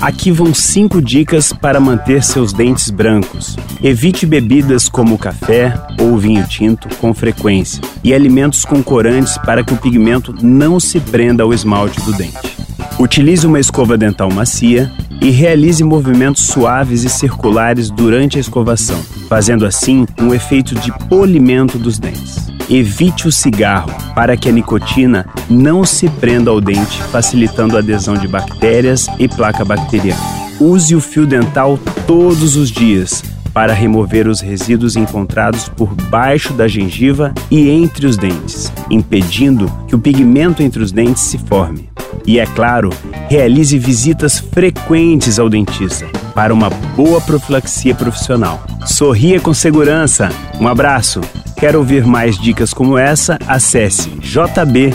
Aqui vão cinco dicas para manter seus dentes brancos. Evite bebidas como café ou vinho tinto com frequência e alimentos com corantes para que o pigmento não se prenda ao esmalte do dente. Utilize uma escova dental macia e realize movimentos suaves e circulares durante a escovação, fazendo assim um efeito de polimento dos dentes. Evite o cigarro para que a nicotina não se prenda ao dente, facilitando a adesão de bactérias e placa bacteriana. Use o fio dental todos os dias para remover os resíduos encontrados por baixo da gengiva e entre os dentes, impedindo que o pigmento entre os dentes se forme. E é claro, realize visitas frequentes ao dentista para uma boa profilaxia profissional. Sorria com segurança. Um abraço. Quer ouvir mais dicas como essa? Acesse jb.fm.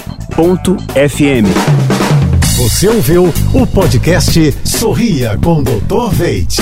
Você ouviu o podcast Sorria com Dr. Veit.